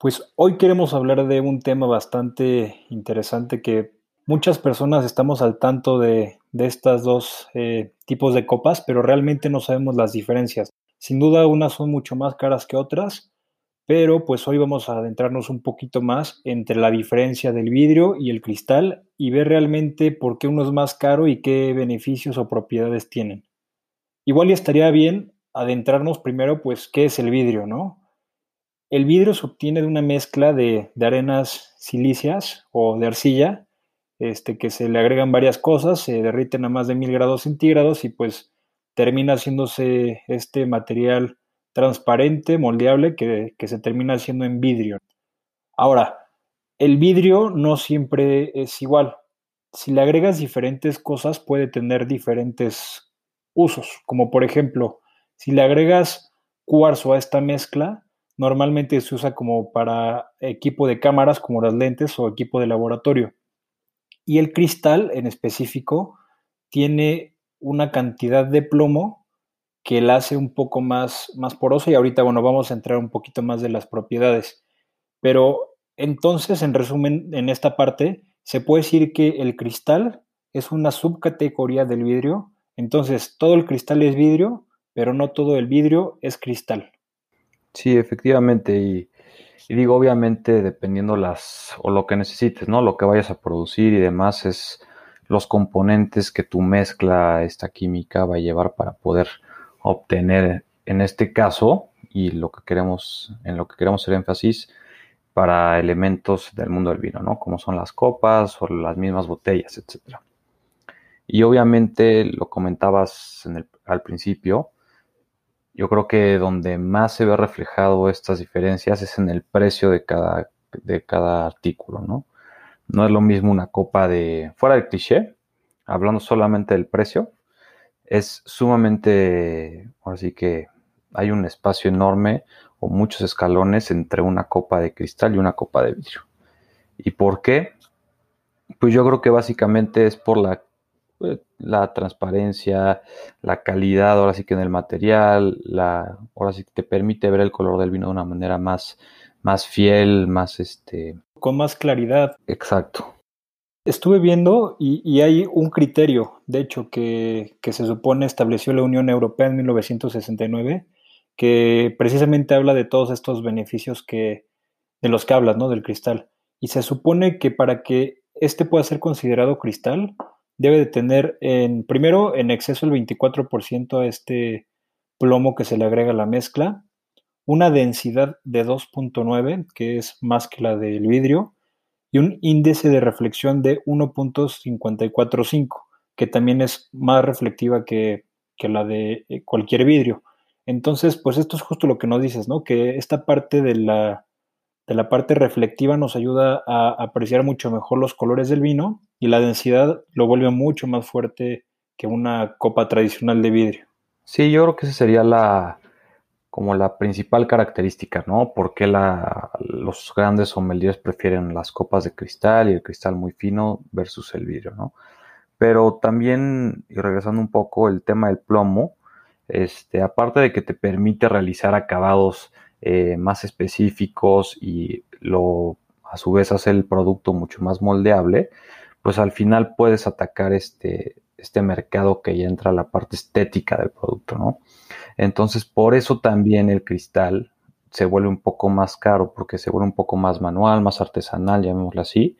Pues hoy queremos hablar de un tema bastante interesante que muchas personas estamos al tanto de, de estos dos eh, tipos de copas, pero realmente no sabemos las diferencias. Sin duda unas son mucho más caras que otras, pero pues hoy vamos a adentrarnos un poquito más entre la diferencia del vidrio y el cristal y ver realmente por qué uno es más caro y qué beneficios o propiedades tienen. Igual y estaría bien adentrarnos primero pues qué es el vidrio, ¿no? El vidrio se obtiene de una mezcla de, arenas silíceas o de arcilla este, que se le agregan varias cosas, se derriten a más de mil grados centígrados y pues termina haciéndose este material transparente, moldeable, que se termina haciendo en vidrio. Ahora, el vidrio no siempre es igual. Si le agregas diferentes cosas puede tener diferentes usos, como por ejemplo, si le agregas cuarzo a esta mezcla, normalmente se usa como para equipo de cámaras como las lentes o equipo de laboratorio. Y el cristal en específico tiene una cantidad de plomo que la hace un poco más, más porosa y ahorita, bueno, vamos a entrar un poquito más de las propiedades. Pero entonces, en resumen, en esta parte, se puede decir que el cristal es una subcategoría del vidrio. Entonces, todo el cristal es vidrio, pero no todo el vidrio es cristal. Sí, efectivamente. Y digo, obviamente, dependiendo las o lo que necesites, ¿no? Lo que vayas a producir y demás es los componentes que tu mezcla, esta química va a llevar para poder obtener, en este caso, y lo que queremos, en lo que queremos hacer énfasis, para elementos del mundo del vino, ¿no? Como son las copas o las mismas botellas, etcétera. Y obviamente lo comentabas en el, al principio, yo creo que donde más se ve reflejado estas diferencias es en el precio de cada, de cada artículo, ¿no? No es lo mismo una copa de, fuera del cliché, hablando solamente del precio, es sumamente, así que hay un espacio enorme o muchos escalones entre una copa de cristal y una copa de vidrio. ¿Y por qué? Pues yo creo que básicamente es por la pues, la transparencia, la calidad, ahora sí que en el material, la, ahora sí que te permite ver el color del vino de una manera más, más fiel, más este... Con más claridad. Exacto. Estuve viendo y, hay un criterio, de hecho, que, que, se supone estableció la Unión Europea en 1969, que precisamente habla de todos estos beneficios que, de los que hablas, ¿no? Del cristal. Y se supone que para que este pueda ser considerado cristal, debe de tener en, primero en exceso el 24% a este plomo que se le agrega a la mezcla, una densidad de 2.9, que es más que la del vidrio, y un índice de reflexión de 1.545, que también es más reflectiva que, que, la de eh, cualquier vidrio. Entonces, pues esto es justo lo que nos dices, ¿no? Que esta parte de la, de la parte reflectiva nos ayuda a apreciar mucho mejor los colores del vino y la densidad lo vuelve mucho más fuerte que una copa tradicional de vidrio. Sí, yo creo que esa sería la como la principal característica, ¿no? Porque la, los grandes sommeliers prefieren las copas de cristal y el cristal muy fino versus el vidrio, ¿no? Pero también, y regresando un poco, el tema del plomo, este, aparte de que te permite realizar acabados eh, más específicos y lo a su vez hace el producto mucho más moldeable, pues al final puedes atacar este, este mercado que ya entra la parte estética del producto, ¿no? Entonces, por eso también el cristal se vuelve un poco más caro, porque se vuelve un poco más manual, más artesanal, llamémoslo así,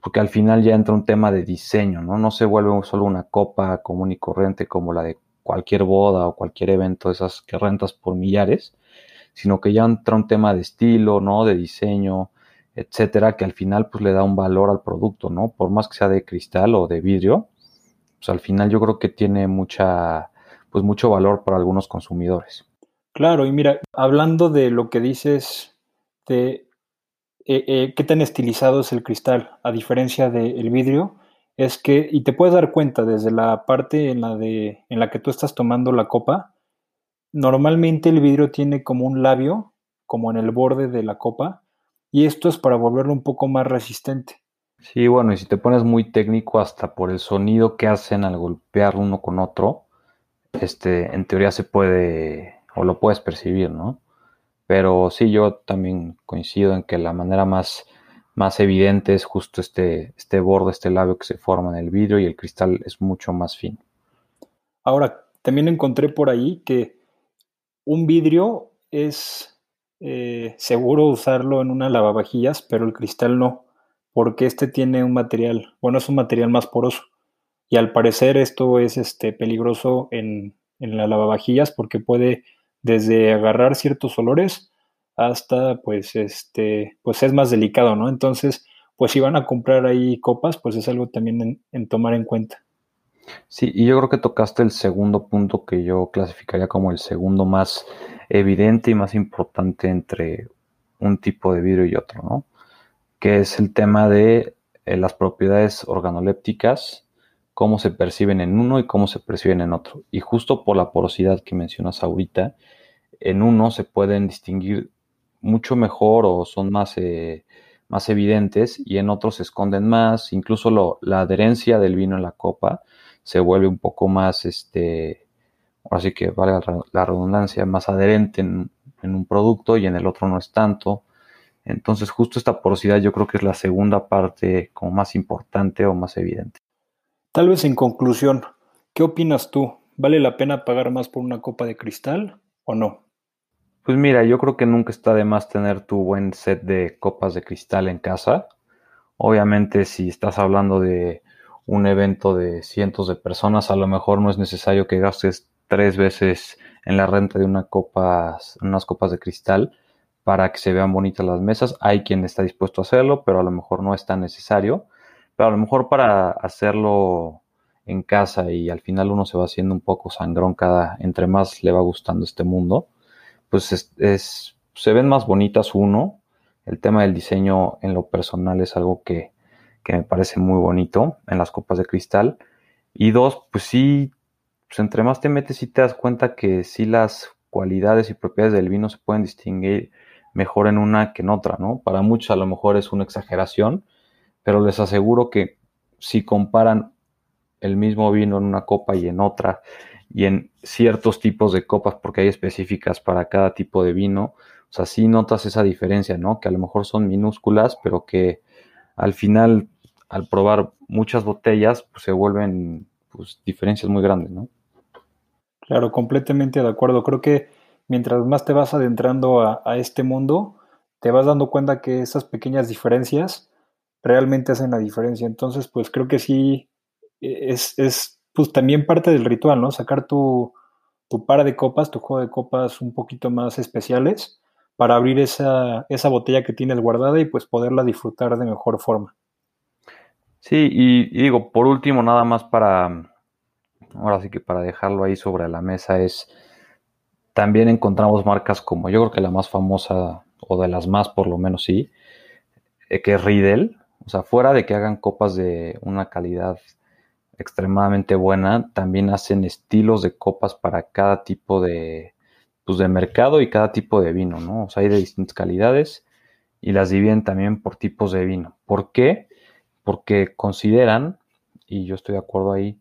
porque al final ya entra un tema de diseño, ¿no? No se vuelve solo una copa común y corriente como la de cualquier boda o cualquier evento, esas que rentas por millares, sino que ya entra un tema de estilo, ¿no? De diseño, etcétera, que al final pues le da un valor al producto, ¿no? Por más que sea de cristal o de vidrio, pues al final yo creo que tiene mucha, pues mucho valor para algunos consumidores. Claro, y mira, hablando de lo que dices de eh, eh, qué tan estilizado es el cristal, a diferencia del vidrio, es que, y te puedes dar cuenta desde la parte en la, de, en la que tú estás tomando la copa, normalmente el vidrio tiene como un labio, como en el borde de la copa, y esto es para volverlo un poco más resistente. Sí, bueno, y si te pones muy técnico hasta por el sonido que hacen al golpear uno con otro, este, en teoría se puede, o lo puedes percibir, ¿no? Pero sí, yo también coincido en que la manera más, más evidente es justo este, este borde, este labio que se forma en el vidrio y el cristal es mucho más fino. Ahora, también encontré por ahí que un vidrio es eh, seguro usarlo en una lavavajillas, pero el cristal no, porque este tiene un material, bueno, es un material más poroso. Y al parecer esto es este, peligroso en, en la lavavajillas porque puede desde agarrar ciertos olores hasta pues este pues es más delicado, ¿no? Entonces, pues si van a comprar ahí copas, pues es algo también en, tomar en cuenta. Sí, y yo creo que tocaste el segundo punto que yo clasificaría como el segundo más evidente y más importante entre un tipo de vidrio y otro, ¿no? Que es el tema de eh, las propiedades organolépticas, cómo se perciben en uno y cómo se perciben en otro. Y justo por la porosidad que mencionas ahorita, en uno se pueden distinguir mucho mejor o son más, eh, más evidentes y en otros se esconden más. Incluso la adherencia del vino en la copa se vuelve un poco más, este, así que valga la redundancia, más adherente en, en un producto y en el otro no es tanto. Entonces justo esta porosidad yo creo que es la segunda parte como más importante o más evidente. Tal vez en conclusión, ¿qué opinas tú? ¿Vale la pena pagar más por una copa de cristal o no? Pues mira, yo creo que nunca está de más tener tu buen set de copas de cristal en casa. Obviamente si estás hablando de un evento de cientos de personas, a lo mejor no es necesario que gastes tres veces en la renta de unas copas de cristal para que se vean bonitas las mesas. Hay quien está dispuesto a hacerlo, pero a lo mejor no es tan necesario. Pero a lo mejor para hacerlo en casa y al final uno se va haciendo un poco sangrón cada, entre más le va gustando este mundo pues es, se ven más bonitas uno. El tema del diseño en lo personal es algo que, me parece muy bonito en las copas de cristal. Y dos, pues sí, pues entre más te metes y te das cuenta que sí las cualidades y propiedades del vino se pueden distinguir mejor en una que en otra, ¿no? Para muchos a lo mejor es una exageración, pero les aseguro que si comparan el mismo vino en una copa y en otra, y en ciertos tipos de copas, porque hay específicas para cada tipo de vino. O sea, sí notas esa diferencia, ¿no? Que a lo mejor son minúsculas, pero que al final, al probar muchas botellas, pues se vuelven pues, diferencias muy grandes, ¿no? Claro, completamente de acuerdo. Creo que mientras más te vas adentrando a, este mundo, te vas dando cuenta que esas pequeñas diferencias realmente hacen la diferencia. Entonces, pues creo que sí e, es, es pues también parte del ritual, ¿no? Sacar tu, tu par de copas, tu juego de copas un poquito más especiales para abrir esa, esa botella que tienes guardada y pues poderla disfrutar de mejor forma. Sí, y, digo, por último, nada más para, ahora sí que para dejarlo ahí sobre la mesa es, también encontramos marcas como, yo creo que la más famosa, o de las más por lo menos sí, eh, que es Riedel, o sea, fuera de que hagan copas de una calidad extremadamente buena. También hacen estilos de copas para cada tipo de, pues, de mercado y cada tipo de vino, ¿no? O sea, hay de distintas calidades y las dividen también por tipos de vino. ¿Por qué? Porque consideran, y yo estoy de acuerdo ahí,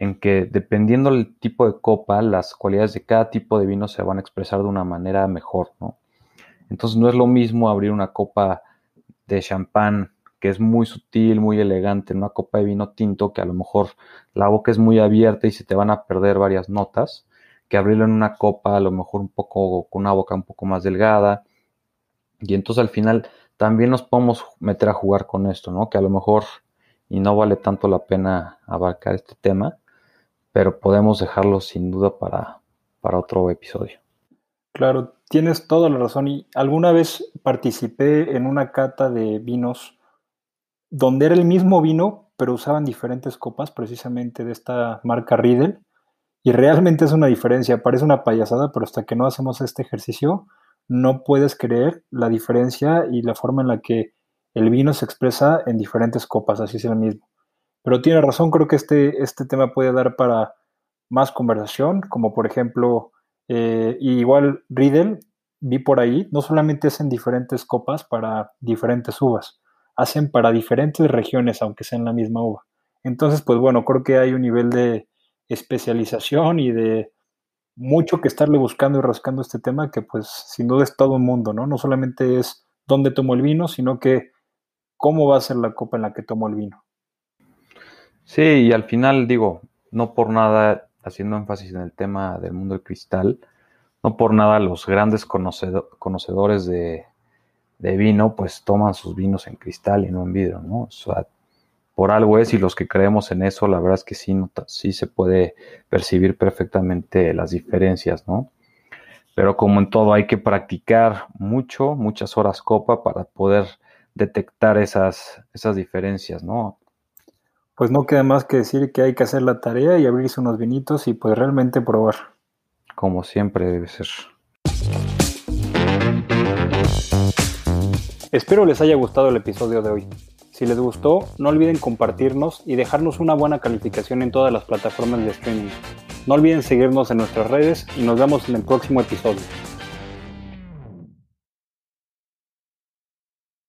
en que dependiendo del tipo de copa, las cualidades de cada tipo de vino se van a expresar de una manera mejor, ¿no? Entonces no es lo mismo abrir una copa de champán que es muy sutil, muy elegante, en una copa de vino tinto que a lo mejor la boca es muy abierta y se te van a perder varias notas, que abrirlo en una copa a lo mejor un poco con una boca un poco más delgada. Y entonces al final también nos podemos meter a jugar con esto, ¿no? Que a lo mejor y no vale tanto la pena abarcar este tema, pero podemos dejarlo sin duda para, para otro episodio. Claro, tienes toda la razón. Y alguna vez participé en una cata de vinos donde era el mismo vino, pero usaban diferentes copas, precisamente de esta marca Riedel. Y realmente es una diferencia, parece una payasada, pero hasta que no hacemos este ejercicio, no puedes creer la diferencia y la forma en la que el vino se expresa en diferentes copas, así es el mismo. Pero tiene razón, creo que este, este tema puede dar para más conversación, como por ejemplo, eh, igual Riedel, vi por ahí, no solamente hacen diferentes copas para diferentes uvas, hacen para diferentes regiones, aunque sean la misma uva. Entonces, pues bueno, creo que hay un nivel de especialización y de mucho que estarle buscando y rascando este tema que pues sin duda es todo un mundo, ¿no? No solamente es dónde tomo el vino, sino que cómo va a ser la copa en la que tomo el vino. Sí, y al final digo, no por nada, haciendo énfasis en el tema del mundo del cristal, no por nada los grandes conocedores de, vino, pues toman sus vinos en cristal y no en vidrio, ¿no? O sea, por algo es y los que creemos en eso, la verdad es que sí, sí se puede percibir perfectamente las diferencias, ¿no? Pero como en todo hay que practicar mucho, muchas horas copa para poder detectar esas, esas diferencias, ¿no? Pues no queda más que decir que hay que hacer la tarea y abrirse unos vinitos y pues realmente probar como siempre debe ser. Espero les haya gustado el episodio de hoy. Si les gustó, no olviden compartirnos y dejarnos una buena calificación en todas las plataformas de streaming. No olviden seguirnos en nuestras redes y nos vemos en el próximo episodio.